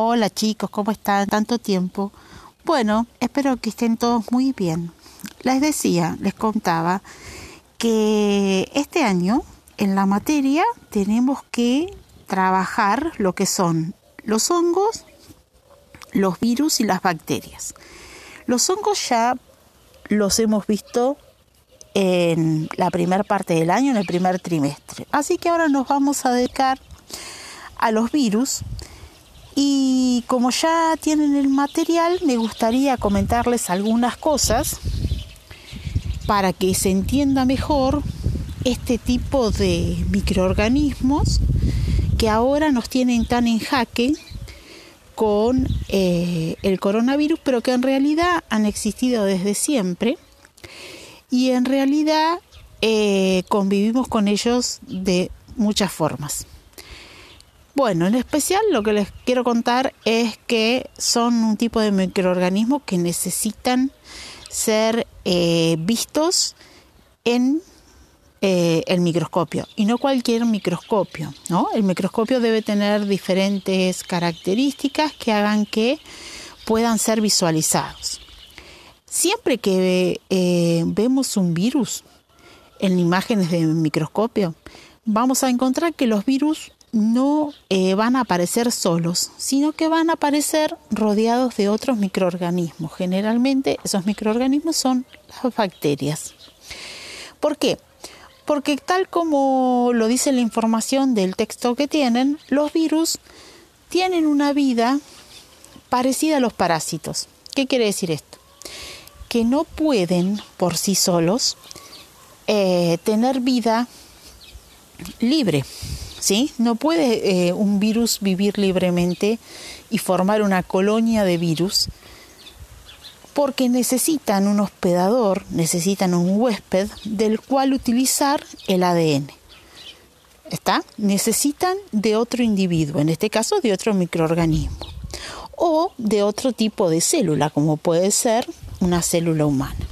Hola chicos, ¿cómo están? Tanto tiempo. Bueno, espero que estén todos muy bien. Les decía, les contaba que este año en la materia tenemos que trabajar lo que son los hongos, los virus y las bacterias. Los hongos ya los hemos visto en la primera parte del año, en el primer trimestre. Así que ahora nos vamos a dedicar a los virus y como ya tienen el material, me gustaría comentarles algunas cosas para que se entienda mejor este tipo de microorganismos que ahora nos tienen tan en jaque con eh, el coronavirus, pero que en realidad han existido desde siempre y en realidad eh, convivimos con ellos de muchas formas. Bueno, en especial lo que les quiero contar es que son un tipo de microorganismos que necesitan ser eh, vistos en eh, el microscopio y no cualquier microscopio, ¿no? El microscopio debe tener diferentes características que hagan que puedan ser visualizados. Siempre que eh, vemos un virus en imágenes de microscopio, vamos a encontrar que los virus no eh, van a aparecer solos, sino que van a aparecer rodeados de otros microorganismos. Generalmente esos microorganismos son las bacterias. ¿Por qué? Porque tal como lo dice la información del texto que tienen, los virus tienen una vida parecida a los parásitos. ¿Qué quiere decir esto? que no pueden por sí solos eh, tener vida libre. ¿Sí? No puede eh, un virus vivir libremente y formar una colonia de virus porque necesitan un hospedador, necesitan un huésped del cual utilizar el ADN. ¿Está? Necesitan de otro individuo, en este caso de otro microorganismo, o de otro tipo de célula, como puede ser una célula humana.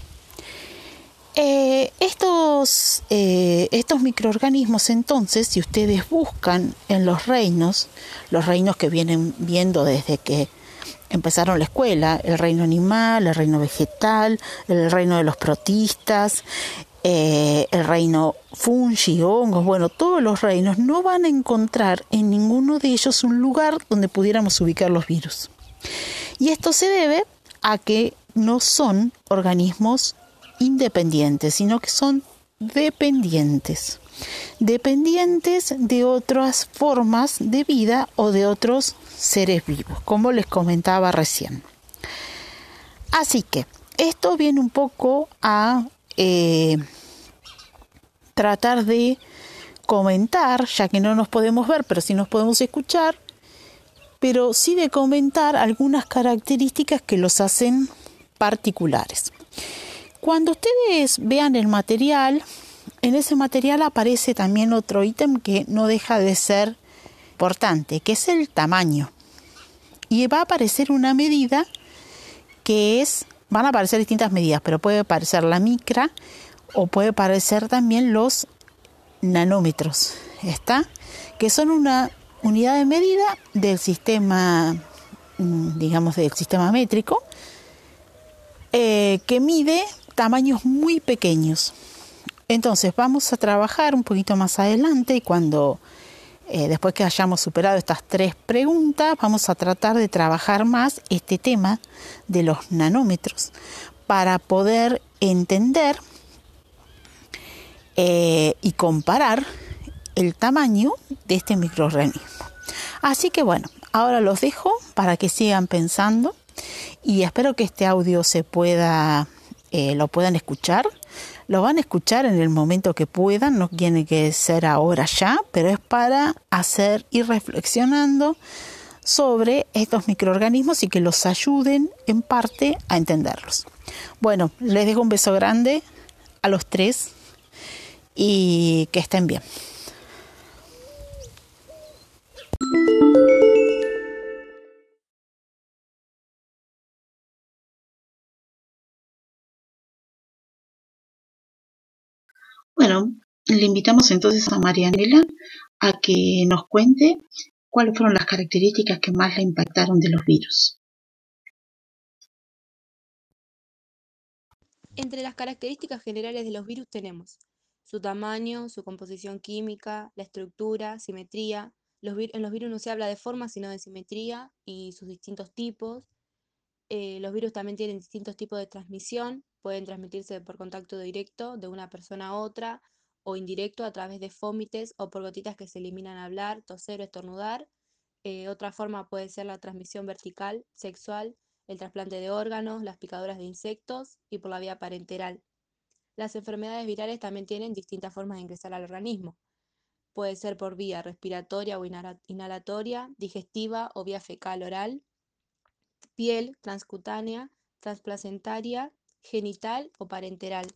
Eh, estos, eh, estos microorganismos entonces, si ustedes buscan en los reinos, los reinos que vienen viendo desde que empezaron la escuela, el reino animal, el reino vegetal, el reino de los protistas, eh, el reino fungi, hongos, bueno, todos los reinos, no van a encontrar en ninguno de ellos un lugar donde pudiéramos ubicar los virus. Y esto se debe a que no son organismos independientes, sino que son dependientes. Dependientes de otras formas de vida o de otros seres vivos, como les comentaba recién. Así que esto viene un poco a eh, tratar de comentar, ya que no nos podemos ver, pero sí nos podemos escuchar, pero sí de comentar algunas características que los hacen particulares. Cuando ustedes vean el material, en ese material aparece también otro ítem que no deja de ser importante, que es el tamaño. Y va a aparecer una medida que es, van a aparecer distintas medidas, pero puede aparecer la micra o puede aparecer también los nanómetros, ¿está? Que son una unidad de medida del sistema, mm, digamos, del sistema métrico, eh, que mide tamaños muy pequeños. Entonces vamos a trabajar un poquito más adelante y cuando eh, después que hayamos superado estas tres preguntas vamos a tratar de trabajar más este tema de los nanómetros para poder entender eh, y comparar el tamaño de este microorganismo. Así que bueno, ahora los dejo para que sigan pensando y espero que este audio se pueda, eh, lo puedan escuchar. Lo van a escuchar en el momento que puedan, no tiene que ser ahora ya, pero es para hacer ir reflexionando sobre estos microorganismos y que los ayuden en parte a entenderlos. Bueno, les dejo un beso grande a los tres y que estén bien. Bueno, le invitamos entonces a Marianela a que nos cuente cuáles fueron las características que más le impactaron de los virus. Entre las características generales de los virus tenemos su tamaño, su composición química, la estructura, simetría. en los virus no se habla de forma, sino de simetría y sus distintos tipos. Eh, los virus también tienen distintos tipos de transmisión, pueden transmitirse por contacto directo de una persona a otra o indirecto a través de fómites o por gotitas que se eliminan al hablar, toser o estornudar. Eh, otra forma puede ser la transmisión vertical, sexual, el trasplante de órganos, las picaduras de insectos y por la vía parenteral. Las enfermedades virales también tienen distintas formas de ingresar al organismo. Puede ser por vía respiratoria o inhalatoria, digestiva o vía fecal oral, piel, transcutánea, transplacentaria, genital o parenteral.